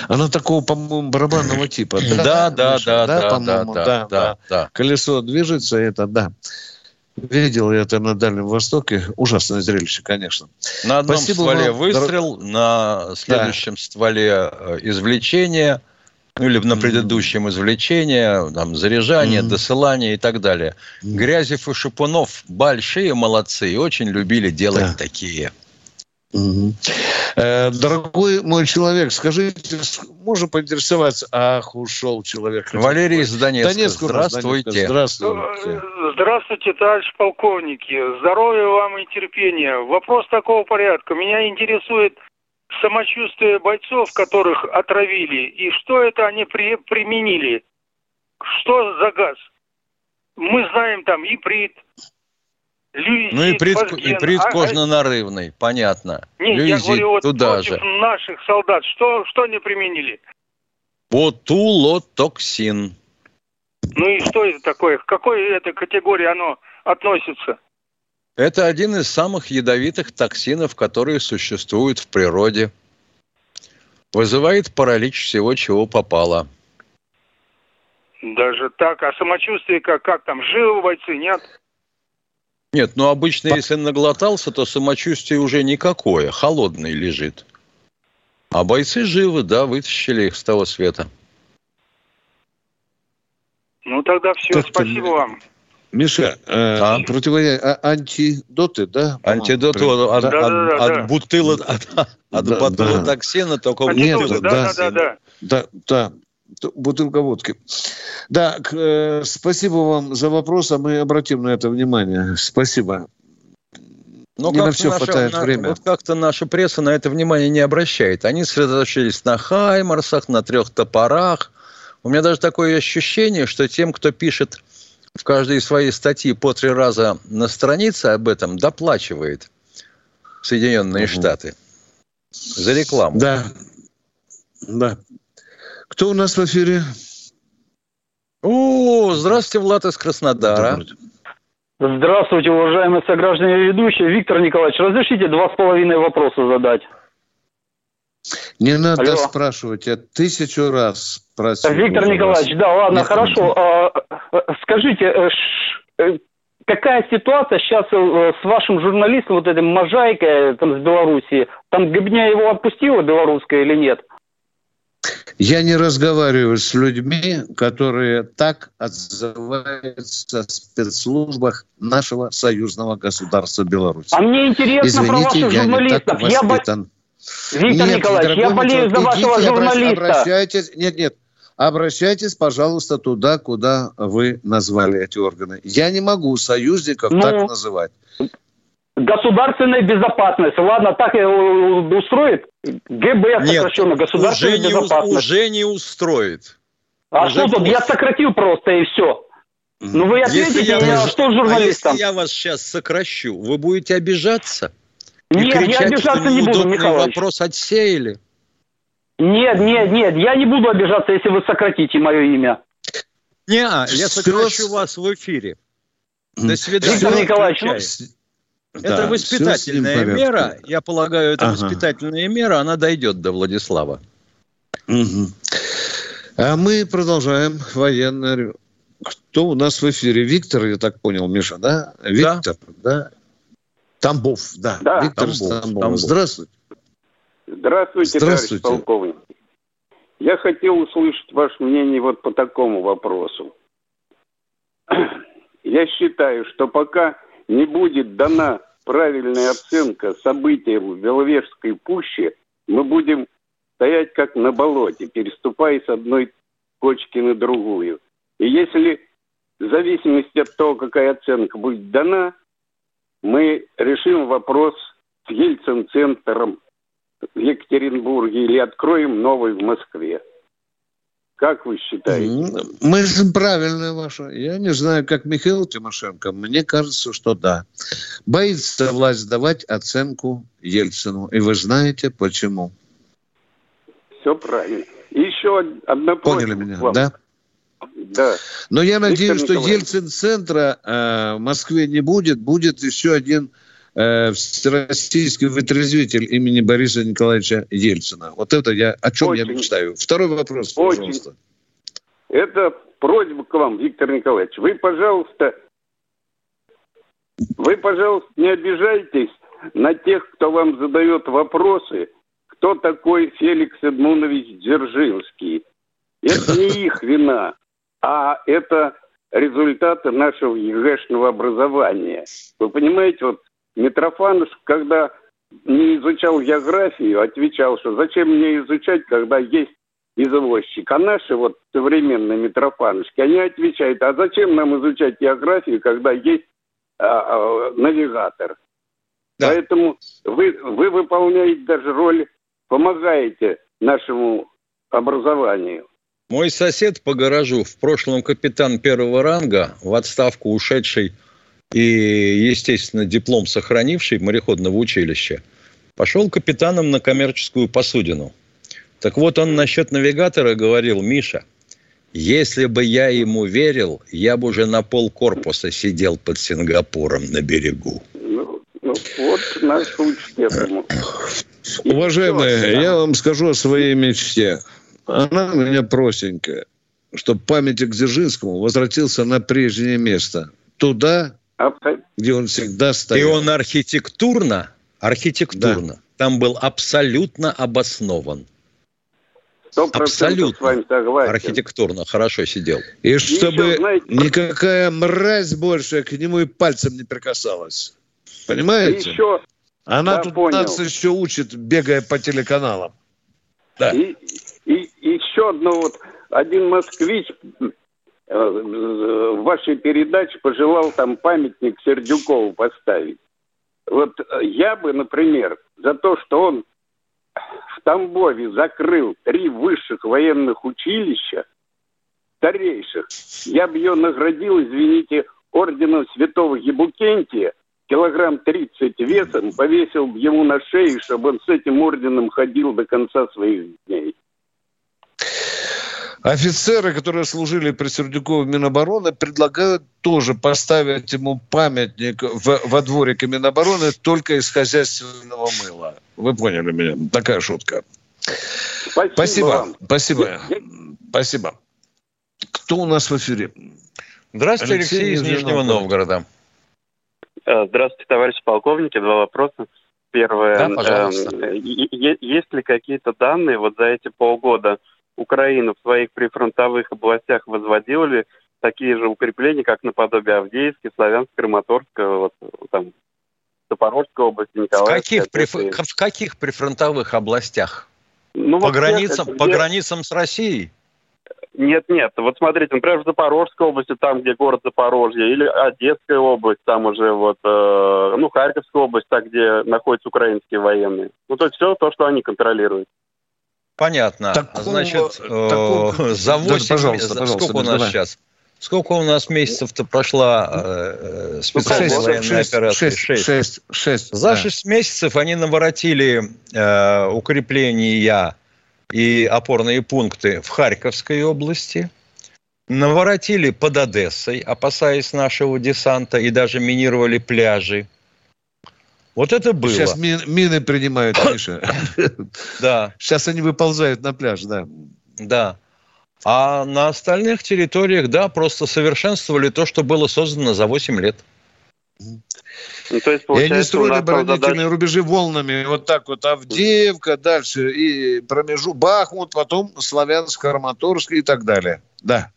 B: Она такого, по-моему, барабанного типа.
C: Да, да, да, да,
B: да, да, да, да. Колесо движется, это да. Видел я это на Дальнем Востоке. Ужасное зрелище, конечно.
C: На одном Спасибо стволе вам, выстрел, на следующем да. стволе э, извлечение, ну или на предыдущем извлечение, там, заряжание, mm-hmm. досылание и так далее. Mm-hmm. Грязев и Шипунов большие молодцы и очень любили делать да. такие.
B: Угу. Э, дорогой мой человек, скажите, можно поинтересоваться? Ах, ушел человек.
C: Валерий из Донецка. Донецк, здравствуйте.
N: Здравствуйте. Здравствуйте, товарищ полковники. Здоровья вам и терпения. Вопрос такого порядка. Меня интересует самочувствие бойцов, которых отравили, и что это они при, применили. Что за газ? Мы знаем там иприт,
C: Люизит, ну и прит, и прит а, понятно.
N: Нет, Люизит, я говорю, вот туда против же. наших солдат, что, что они применили?
C: Ботулотоксин.
N: Ну и что это такое? К какой этой категории оно относится?
C: Это один из самых ядовитых токсинов, которые существуют в природе. Вызывает паралич всего, чего попало.
N: Даже так? А самочувствие как, как там? Живы бойцы, нет?
C: Нет, ну обычно, если наглотался, то самочувствие уже никакое, холодный лежит. А бойцы живы, да, вытащили их с того света.
N: Ну тогда все, как спасибо ты... вам.
B: Миша, э, а? противоя... а, антидоты, да?
C: Антидоты При... от, да, от, да, от, да, от бутылок, от, от да, ботулотоксина, да. только
B: Антидоты, да, да, да, да. Да, да бутылка водки. Да, э, спасибо вам за вопрос, а мы обратим на это внимание. Спасибо.
C: Но не на все наша, хватает на, времени. Вот как-то наша пресса на это внимание не обращает. Они сосредоточились на Хаймарсах, на трех топорах. У меня даже такое ощущение, что тем, кто пишет в каждой своей статьи по три раза на странице об этом, доплачивает Соединенные угу. Штаты за рекламу.
B: Да, да. Кто у нас в эфире?
C: О, здравствуйте, Влад из Краснодара.
O: Здравствуйте, уважаемые сограждане ведущие. Виктор Николаевич, разрешите два с половиной вопроса задать?
B: Не надо Алло. спрашивать, я тысячу раз просил.
O: Виктор Николаевич, да, ладно, Нет, хорошо. А, скажите, э, э, какая ситуация сейчас э, с вашим журналистом, вот этим Можайкой там, с Белоруссии? Там Гебня его отпустила белорусская или нет?
B: Я не разговариваю с людьми, которые так отзываются о спецслужбах нашего союзного государства Беларусь.
O: А мне интересно Извините, про ваших журналистов. Я, я бо... Виктор нет, Николаевич, я болею за вашего журналиста.
B: Обращайтесь, нет, нет, обращайтесь, пожалуйста, туда, куда вы назвали эти органы. Я не могу союзников ну, так называть.
O: Государственная безопасность. Ладно, так и устроит? ГБ сокращенно. Государственная
C: уже не, безопасность. Уже не устроит.
O: А уже что тут? Я сократил просто и все. Ну вы ответите
C: если я
O: мне,
C: вас,
O: что журналистам?
C: А если я вас сейчас сокращу, вы будете обижаться?
O: Нет,
C: и
O: я
C: кричать,
O: обижаться
C: что
O: не буду, Михайлович.
C: вопрос отсеяли?
O: Нет, нет, нет, я не буду обижаться, если вы сократите мое имя.
C: Не, я сокращу вас в эфире. До свидания.
O: Виктор Николаевич, ну.
B: Да,
C: Это воспитательная мера. Я полагаю, это
B: Ага.
C: воспитательная мера, она дойдет до Владислава.
B: Мгм. А мы продолжаем военное... Кто у нас в эфире? Виктор, я так понял, Миша, да? Виктор, да? Тамбов, да.
P: Да.
B: Виктор
C: Тамбов,
B: Тамбов.
C: Тамбов.
B: Здравствуйте.
P: Здравствуйте,
B: Здравствуйте.
P: товарищ полковник. Я хотел услышать ваше мнение вот по такому вопросу. Я считаю, что пока не будет дана правильная оценка событиям в Беловежской пуще, мы будем стоять как на болоте, переступая с одной кочки на другую. И если в зависимости от того, какая оценка будет дана, мы решим вопрос с Ельцин-центром в Екатеринбурге или откроем новый в Москве. Как вы считаете?
B: Мысль правильная ваша. Я не знаю, как Михаил Тимошенко. Мне кажется, что да. Боится власть давать оценку Ельцину. И вы знаете, почему.
P: Все правильно. Еще одна
B: Поняли меня,
P: вам.
B: да?
P: Да.
B: Но я
P: Виктор
B: надеюсь, что
P: Николаевич.
B: Ельцин-центра э, в Москве не будет. Будет еще один э, всероссийский вытрезвитель имени Бориса Николаевича Ельцина. Вот это я, о чем я
P: Очень-
B: мечтаю. Второй вопрос,
P: Очень.
B: пожалуйста.
P: Это просьба к вам, Виктор Николаевич. Вы, пожалуйста, вы, пожалуйста, не обижайтесь на тех, кто вам задает вопросы, кто такой Феликс Эдмунович Дзержинский. Это не их вина, а это результаты нашего ЕГЭшного образования. Вы понимаете, вот Митрофанов, когда не изучал географию, отвечал, что зачем мне изучать, когда есть извозчик. А наши вот современные Митрофановские, они отвечают, а зачем нам изучать географию, когда есть а, а, навигатор? Поэтому вы, вы выполняете даже роль, помогаете нашему образованию.
C: Мой сосед по гаражу, в прошлом капитан первого ранга, в отставку ушедший и, естественно, диплом сохранивший мореходного училища, пошел капитаном на коммерческую посудину. Так вот, он насчет навигатора говорил, Миша, если бы я ему верил, я бы уже на пол корпуса сидел под Сингапуром на берегу.
P: Ну, ну, вот учат этому.
B: Уважаемые, я вам скажу о своей мечте. Она у меня простенькая. Чтобы памятник Дзержинскому возвратился на прежнее место. Туда, где он всегда
C: И
B: стоял.
C: он архитектурно, архитектурно, там был абсолютно обоснован.
P: Сто процентов с вами согласен.
C: Архитектурно хорошо сидел.
B: И чтобы
P: еще, знаете-
B: никакая мразь больше к нему и пальцем не прикасалась. Понимаете?
P: И еще,
B: Она
P: да,
B: тут
P: понял.
B: нас еще учит, бегая по телеканалам. Да.
P: И, и, и еще одно вот, один москвич в вашей передаче пожелал там памятник Сердюкову поставить. Вот э, я бы, например, за то, что он в Тамбове закрыл три высших военных училища, старейших, я бы ее наградил, извините, орденом святого Ебукентия, килограмм 30 весом, повесил бы ему на шею, чтобы он с этим орденом ходил до конца своих дней.
B: Офицеры, которые служили при Сердюкове Минобороны, предлагают тоже поставить ему памятник в, во дворике Минобороны только из хозяйственного мыла. Вы поняли меня? Такая шутка.
P: Спасибо.
B: Спасибо.
P: вам.
B: Спасибо. Спасибо. Кто у нас в эфире?
C: Здравствуйте, Алексей, из Нижнего Новгорода.
Q: Э, Здравствуйте, товарищи полковники. Два вопроса. Первое.
C: Да, пожалуйста.
Q: э, Есть ли какие-то данные вот за эти полгода Украина в своих прифронтовых областях возводила ли такие же укрепления, как наподобие Авдеевки, Славянск, Краматорска, вот там Запорожской области,
C: В
Q: Николаевской?
C: каких, приф- в каких прифронтовых областях?
Q: Ну,
C: по,
Q: вот
C: границам,
Q: где-
C: по границам с Россией?
Q: Нет, нет. Вот смотрите, например, в Запорожской области, там, где город Запорожье, или Одесская область, там уже вот, э, ну, Харьковская область, так, где находятся украинские военные. Ну, то есть все то, что они контролируют.
C: Понятно.
B: Такого-
C: Значит, э,
B: такого-
C: за
B: Да,
C: 8
B: пожалуйста,
C: за-
B: пожалуйста,
C: сколько у нас
B: давай.
C: сейчас? Сколько у нас месяцев-то прошла э, э специальная 6, военная 6, операция? 6. 6, 6 За да. 6 месяцев они наворотили э, укрепления и опорные пункты в Харьковской области, наворотили под Одессой, опасаясь нашего десанта, и даже минировали пляжи. Вот это было.
B: Сейчас мин, мины принимают, Миша.
C: Да.
B: Сейчас они выползают на пляж, да.
C: Да. А на остальных территориях, да, просто совершенствовали то, что было создано за 8 лет.
B: Ну, то есть, и они строили оборонительные рубежи волнами. Вот так вот Авдеевка, дальше и промежу Бахмут, потом Славянск, Краматорск и так далее. Да.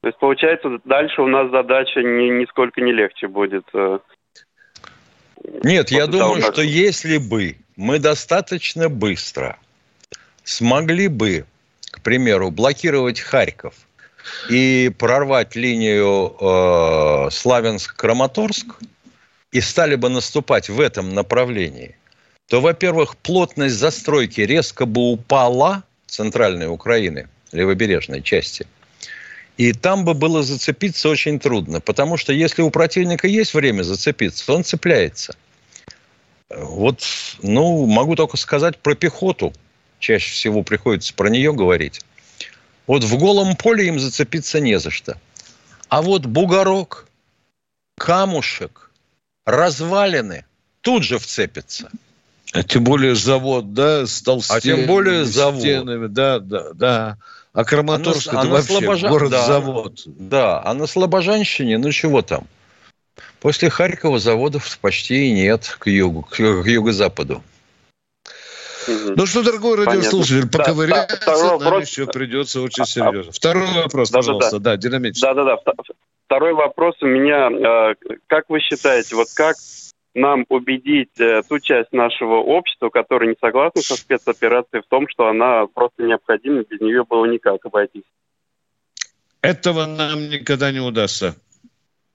Q: То есть, получается, дальше у нас задача ни, нисколько не легче будет.
C: Нет, я думаю, как... что если бы мы достаточно быстро смогли бы к примеру, блокировать Харьков и прорвать линию э, Славянск-Краматорск и стали бы наступать в этом направлении, то, во-первых, плотность застройки резко бы упала центральной Украины, левобережной части. И там бы было зацепиться очень трудно, потому что если у противника есть время зацепиться, он цепляется. Вот, ну, могу только сказать про пехоту – чаще всего приходится про нее говорить. Вот в голом поле им зацепиться не за что. А вот бугорок, камушек, развалины тут же вцепятся.
B: А тем более завод, да, с
C: толстенными А тем более завод.
B: Стенами, да, да, да. А Краматорск а это а вообще Слобожан... город-завод.
C: Да, да, а на Слобожанщине, ну чего там? После Харькова заводов почти и нет к югу, к юго-западу.
B: Ну что, дорогой радиослушатель, да, поковыряться да, нам вопрос... еще придется очень а, серьезно. Второй вопрос, да, пожалуйста, да, да, динамически.
Q: Да-да-да. Второй вопрос у меня. Э, как вы считаете, вот как нам убедить э, ту часть нашего общества, которая не согласна со спецоперацией, в том, что она просто необходима, без нее было никак обойтись?
B: Этого нам никогда не удастся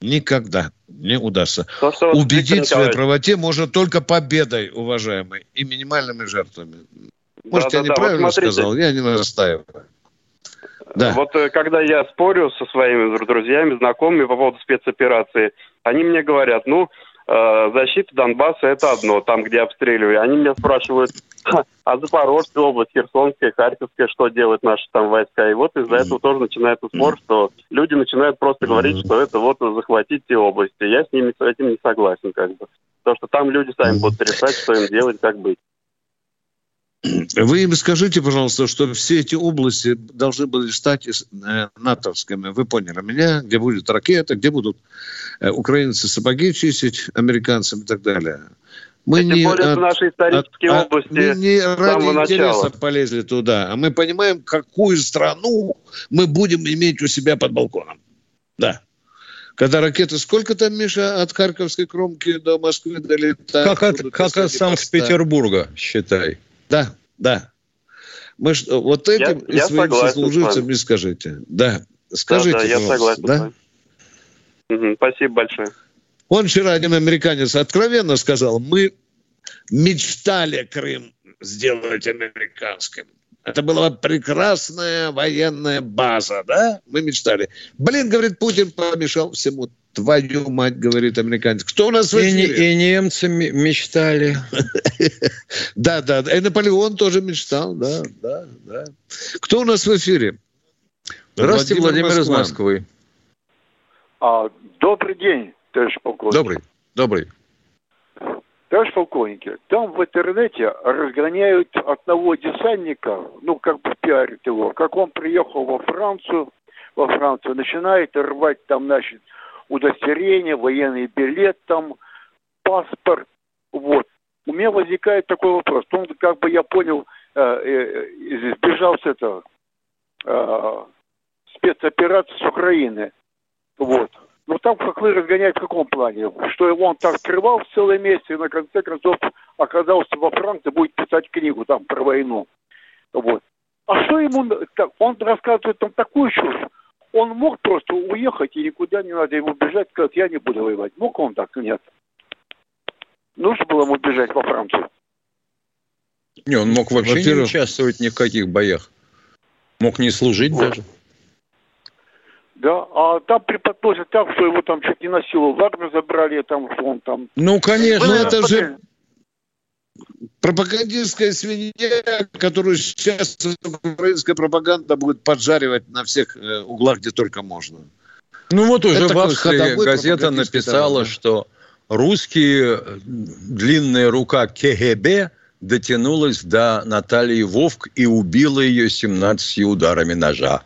B: никогда не удастся. То, что Убедить в своей правоте можно только победой, уважаемый, и минимальными жертвами. Может, да, я да, неправильно вот сказал, я не настаиваю.
Q: Да. Вот э, когда я спорю со своими друзьями, знакомыми по поводу спецоперации, они мне говорят, ну, защита Донбасса это одно, там, где обстреливали. Они меня спрашивают, а Запорожская область, Херсонская, Харьковская, что делают наши там войска? И вот из-за этого тоже начинается спор, что люди начинают просто говорить, что это вот захватить те области. Я с ними с этим не согласен, как бы. Потому что там люди сами будут решать, что им делать, как быть.
B: Вы им скажите, пожалуйста, что все эти области должны были стать э, натовскими. Вы поняли меня? Где будет ракета, где будут э, украинцы сапоги чистить американцам и так далее.
Q: Мы не более от, в нашей исторические от, области
B: мы не ради интереса начала. полезли туда, а мы понимаем, какую страну мы будем иметь у себя под балконом. Да. Когда ракеты, сколько там, Миша, от Харьковской кромки до Москвы долетают?
C: Как от, как от Санкт-Петербурга, считай.
B: Да, да. Мы вот этим я, и я своим сослуживцам не скажите. Да, скажите, да, да, я согласен. Да?
Q: Угу, спасибо большое.
B: Он вчера, один американец, откровенно сказал, мы мечтали Крым сделать американским. Это была прекрасная военная база, да? Мы мечтали. Блин, говорит, Путин помешал всему. Твою мать, говорит американец. Кто у нас в
C: эфире? И, и немцы мечтали.
B: Да, да. И Наполеон тоже мечтал, да, да, да. Кто у нас в эфире?
C: Здравствуйте, Владимир, из Москвы.
R: А, добрый день, товарищ полковник.
B: Добрый, добрый.
R: Товарищ полковник, там в интернете разгоняют одного десантника, ну, как бы пиарят его, как он приехал во Францию, во Францию, начинает рвать там, значит, удостоверение, военный билет, там, паспорт. Вот. У меня возникает такой вопрос. Он, как бы я понял, э, э, сбежал с этого э, спецоперации с Украины. Вот. Но там, как вы разгоняете, в каком плане? Что он так скрывал целое месяц, и на конце концов оказался во Франции, будет писать книгу там про войну. Вот. А что ему... Он рассказывает там такую чушь. Он мог просто уехать, и никуда не надо ему бежать, сказать, я не буду воевать. Мог он так? Нет. Нужно было ему бежать во Францию.
C: Не, он мог вообще не участвовать ни в каких боях. Мог не служить вот. даже.
R: Да, а там преподносят так, что его там чуть не на силу в армию забрали, там, что он там...
B: Ну, конечно, ну, это же пропагандистская свинья, которую сейчас украинская пропаганда будет поджаривать на всех э, углах, где только можно.
C: Ну вот уже это в Австрии газета написала, что русские э, длинная рука КГБ дотянулась до Натальи Вовк и убила ее 17 ударами ножа.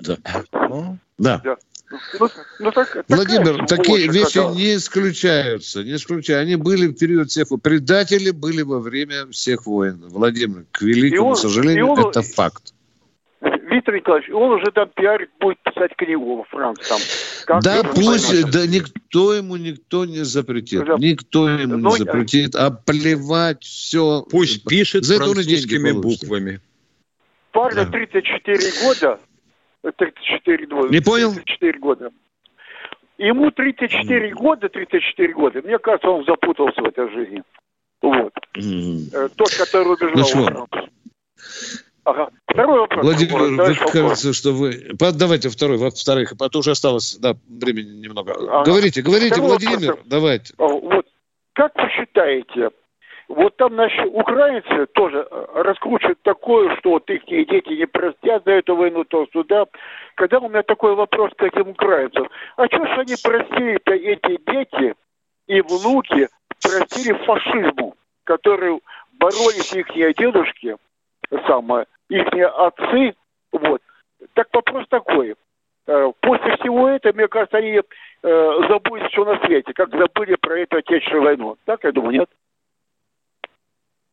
B: Да. да. Ну, ну, так, Владимир, такие вещи когда... не исключаются, не исключаются. Они были в период всех предатели были во время всех войн. Владимир, к великому он, сожалению, он, это факт.
R: Виктор Николаевич, он уже там пиарит, будет писать книгу во Франции. Там,
B: как да, пусть, да никто ему никто не запретит. Да. Никто ему Но, не запретит, а плевать все.
C: Пусть пишет За французскими буквами.
R: Парня да. 34 года, 34 года.
B: Не понял?
R: 34 года. Ему 34 года, 34 года. Мне кажется, он запутался в этой жизни. Вот. Mm. Тот, который убежал. Ну,
B: ага. Второй вопрос. Владимир, вы кажется, что вы... Давайте второй, во-вторых, а то уже осталось да, времени немного. Ага. Говорите, говорите, Второй Владимир, вопрос. давайте.
R: А, вот. Как вы считаете, вот там наши украинцы тоже э, раскручивают такое, что вот их дети не простят за эту войну, то сюда. Когда у меня такой вопрос к этим украинцам, а что ж они простили-то эти дети и внуки простили фашизму, который боролись их дедушки, самое, их отцы, вот. Так вопрос такой. Э, после всего этого, мне кажется, они э, забудут все на свете, как забыли про эту Отечественную войну. Так, я думаю, нет?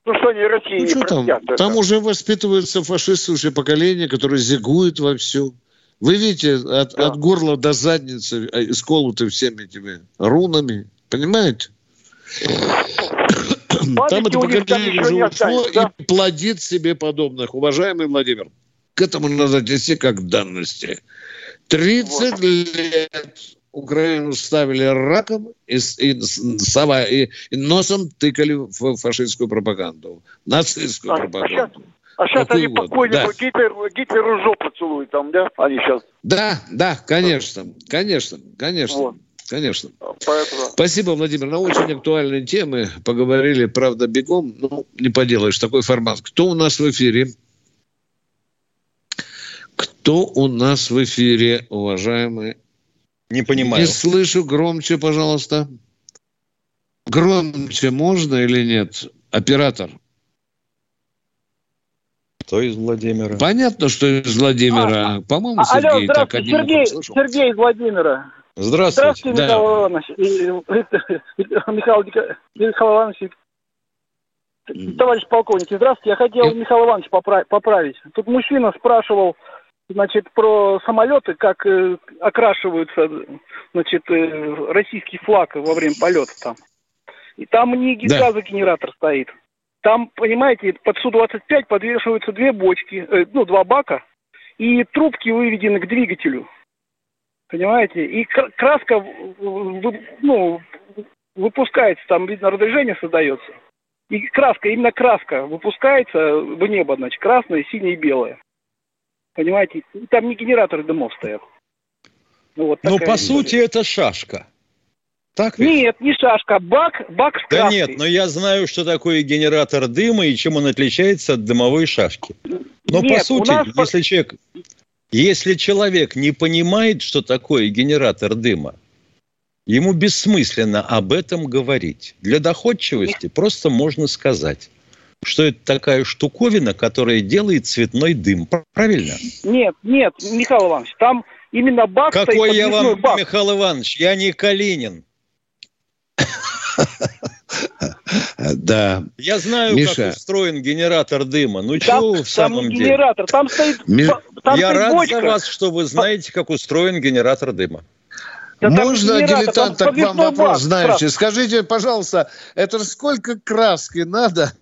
B: Ну что они России ну, что там? Это? Там уже воспитываются фашистское поколение, которое зигует во все. Вы видите, от, да. от горла до задницы э, исколоты всеми этими рунами. Понимаете? Там это поколение уже ушло да? и плодит себе подобных. Уважаемый Владимир, к этому надо отнести как данности. 30 вот. лет Украину ставили раком и, и, сова, и, и носом тыкали в фашистскую пропаганду, нацистскую а, пропаганду.
R: А сейчас, а сейчас они покойнику да. Гитлер, Гитлеру жопу целуют там, да? Они сейчас.
B: Да, да, конечно, конечно, конечно. Вот. Конечно. Поэтому... Спасибо, Владимир. На очень актуальные темы поговорили, правда, бегом. Ну, не поделаешь, такой формат. Кто у нас в эфире? Кто у нас в эфире, уважаемые
C: не понимаю.
B: Не слышу. Громче, пожалуйста. Громче можно или нет? Оператор.
C: Кто из Владимира?
B: Понятно, что из Владимира. А, По-моему,
J: а, Сергей алло, так один Сергей, Сергей из Владимира.
C: Здравствуйте.
J: Здравствуйте, да. Михаил Иванович. Михаил, Михаил Иванович. Товарищ полковник, здравствуйте. Я хотел Михаила Ивановича поправить. Тут мужчина спрашивал, значит, про самолеты, как э, окрашиваются, значит, э, российский флаг во время полета там. И там не газогенератор да. стоит. Там, понимаете, под Су-25 подвешиваются две бочки, э, ну, два бака, и трубки выведены к двигателю. Понимаете? И краска, ну, выпускается, там, видно, разрежение создается. И краска, именно краска выпускается в небо, значит, красная, синяя и белая. Понимаете? Там не генераторы дымов стоят.
C: Ну, вот Но по сути это шашка.
J: Так ведь? Нет, не шашка, бак, бак с
C: Да нет, но я знаю, что такое генератор дыма и чем он отличается от дымовой шашки. Но нет, по сути, нас... если человек, если человек не понимает, что такое генератор дыма, ему бессмысленно об этом говорить. Для доходчивости просто можно сказать что это такая штуковина, которая делает цветной дым. Правильно?
J: Нет, нет, Михаил Иванович, там именно бак
C: Какой стоит, я вам, бак. Михаил Иванович, я не Калинин.
B: Да.
C: Я знаю, Миша. как устроен генератор дыма. Ну, что в самом деле?
J: генератор, там стоит...
C: Я рад за вас, что вы знаете, как устроен генератор дыма.
B: Да Можно, дилетант, так вам вопрос, знающий. Скажите, пожалуйста, это сколько краски надо,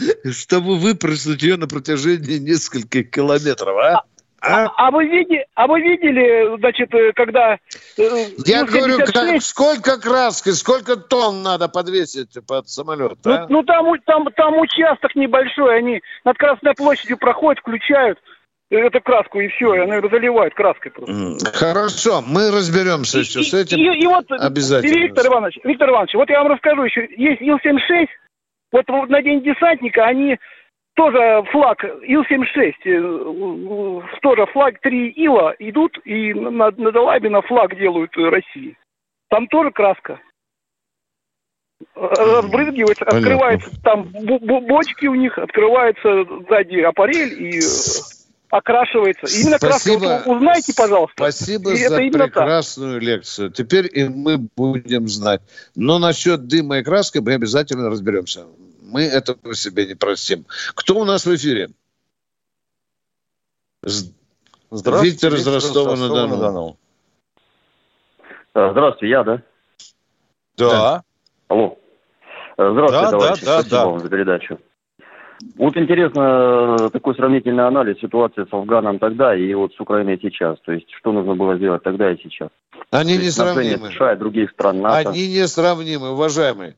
B: чтобы выпросить ее на протяжении нескольких километров, а?
J: А? А, а вы видели, а вы видели, значит, э, когда...
B: Э, Я ну, говорю, как, сколько краски, сколько тонн надо подвесить под самолет,
J: ну, ну там, там, там участок небольшой, они над Красной площадью проходят, включают, эту краску, и все, и она заливает краской просто.
B: Хорошо, мы разберемся и, еще и, с этим.
J: И, и вот,
B: обязательно.
J: Виктор Иванович, Виктор Иванович, вот я вам расскажу еще. Есть Ил-76, вот на День десантника они тоже флаг Ил-76, э, тоже флаг три Ила идут и на, на Далабина флаг делают России. Там тоже краска. Разбрызгивается, открывается там бочки у них, открывается сзади аппарель и окрашивается. Именно Спасибо. краска. Вот узнайте, пожалуйста.
B: Спасибо и за прекрасную так. лекцию. Теперь и мы будем знать. Но насчет дыма и краски мы обязательно разберемся. Мы этого себе не простим. Кто у нас в эфире?
S: Здравствуйте, Виктор из Ростова-на-Дону.
T: Здравствуйте, я, да?
B: Да.
T: Алло. Здравствуйте, да, товарищи. Да, Спасибо да. вам за передачу. Вот интересно э, такой сравнительный анализ ситуации с Афганом тогда и вот с Украиной сейчас. То есть, что нужно было сделать тогда и сейчас.
B: Они не сравнимы.
T: США и других стран НАТО.
B: Они не сравнимы, уважаемые.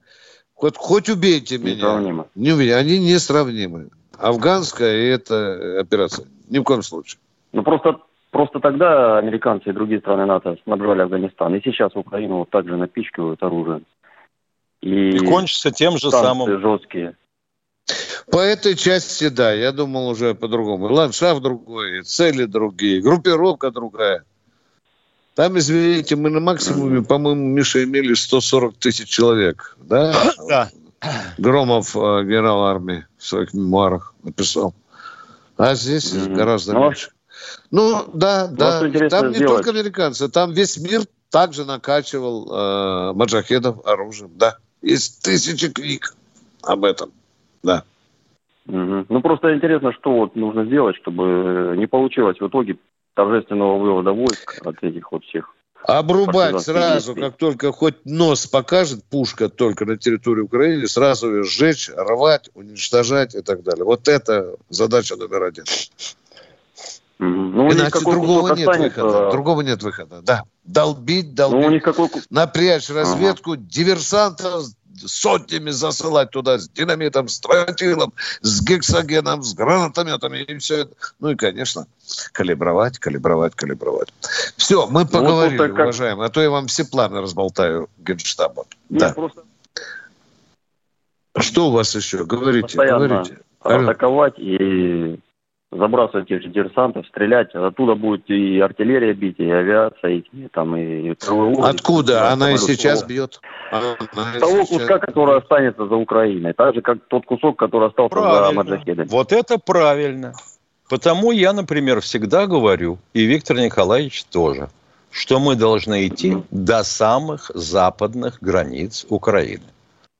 B: Хоть, хоть убейте меня. Несравнимы. Не убейте. Они не сравнимы. Афганская и эта операция. Ни в коем случае.
T: Ну, просто, просто тогда американцы и другие страны НАТО снабжали Афганистан. И сейчас Украину вот так же напичкивают оружием.
B: И, и кончится тем же самым.
T: жесткие.
B: По этой части, да, я думал уже по-другому. Ландшафт другой, цели другие, группировка другая. Там, извините, мы на максимуме, по-моему, Миша, имели 140 тысяч человек, да?
S: Да.
B: Громов, э, генерал армии, в своих мемуарах написал. А здесь mm-hmm. гораздо ну, меньше. Ну, да, да. Там не сделать. только американцы, там весь мир также накачивал э, маджахедов оружием, да. Есть тысячи книг об этом. Да.
T: Угу. Ну, просто интересно, что вот нужно сделать, чтобы не получилось в итоге торжественного вывода войск от этих вот всех.
B: Обрубать сразу, как только хоть нос покажет пушка только на территории Украины, сразу ее сжечь, рвать, уничтожать и так далее. Вот это задача номер один. Ну, Иначе другого нет останется... выхода. Другого нет выхода. Да. Долбить, долбить. Ну, никакой... Напрячь разведку, ага. диверсантов сотнями засылать туда с динамитом, с тротилом, с гексогеном, с гранатометами и все это. Ну и, конечно, калибровать, калибровать, калибровать. Все, мы поговорили, ну, вот как... уважаемые, а то я вам все планы разболтаю генштаба. Нет, да. Просто... Что у вас еще? Говорите,
T: Постоянно
B: говорите.
T: атаковать и забрасывать этих диверсантов, стрелять. Оттуда будет и артиллерия бить, и авиация, и там и...
B: Откуда? И, Она и сейчас бьет.
T: Она того сейчас... куска, который останется за Украиной. Так же, как тот кусок, который остался правильно. за Маджахедами.
C: Вот это правильно. Потому я, например, всегда говорю, и Виктор Николаевич тоже, что мы должны идти mm-hmm. до самых западных границ Украины.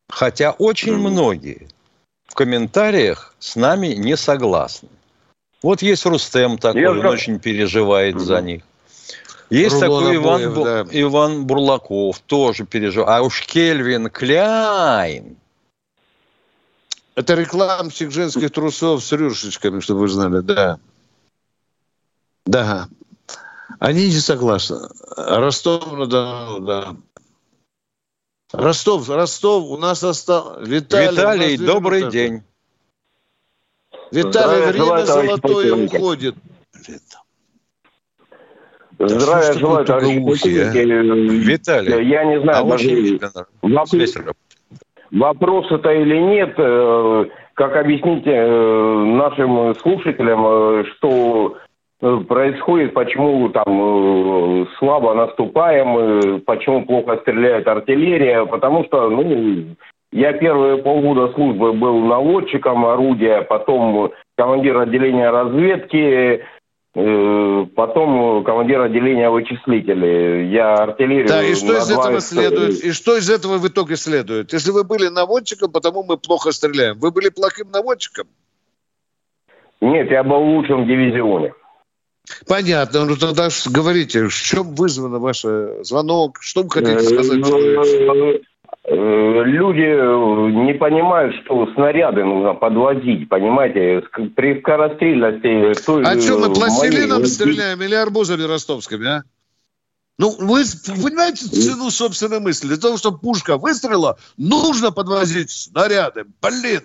C: Хотя очень mm-hmm. многие в комментариях с нами не согласны. Вот есть Рустем такой, Я он как... очень переживает угу. за них. Есть Рулон такой Иван, Бу... да. Иван Бурлаков, тоже переживает. А уж Кельвин Кляйн.
B: Это рекламщик женских трусов с рюшечками, чтобы вы знали, да. Да. Они не согласны. Ростов, ну да, да. Ростов, Ростов, у нас остался...
C: Виталий, Виталий добрый день.
B: Виталий, время золотое уходит.
T: Здравия желаю, товарищи
C: Виталий.
T: Я не знаю, а даже вопрос, вопрос это или нет, э, как объяснить э, нашим слушателям, э, что происходит, почему там слабо наступаем, почему плохо стреляет артиллерия, потому что, ну, я первые полгода службы был наводчиком орудия, потом командир отделения разведки, э, потом командир отделения вычислителей. Я артиллерию...
B: Да, и что из этого следует? И что из этого в итоге следует? Если вы были наводчиком, потому мы плохо стреляем. Вы были плохим наводчиком?
T: Нет, я был в лучшем дивизионе.
B: Понятно. Ну тогда говорите, в чем вызвано ваш звонок? Что вы хотите сказать? Э,
T: Э, люди э, не понимают, что снаряды нужно подвозить, понимаете, при скорострельности...
B: Той, а что, мы пластилином моей... стреляем или арбузами ростовскими, а? Ну, вы понимаете цену собственной мысли? Для того, чтобы пушка выстрела, нужно подвозить снаряды. Блин,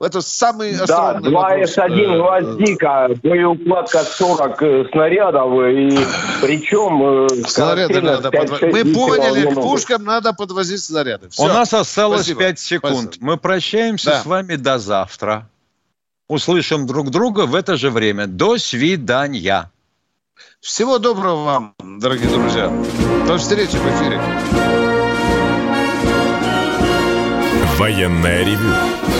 B: Это самый
U: Да, 2С1 «Гвоздика», боеукладка 40 снарядов, и причем...
B: Снаряды надо подвозить. Мы поняли, к пушкам надо подвозить снаряды.
C: Все. У нас осталось Спасибо. 5 секунд. Спасибо. Мы прощаемся да. с вами до завтра. Услышим друг друга в это же время. До свидания.
B: Всего доброго вам, дорогие друзья. До встречи в эфире.
A: Военная ревю.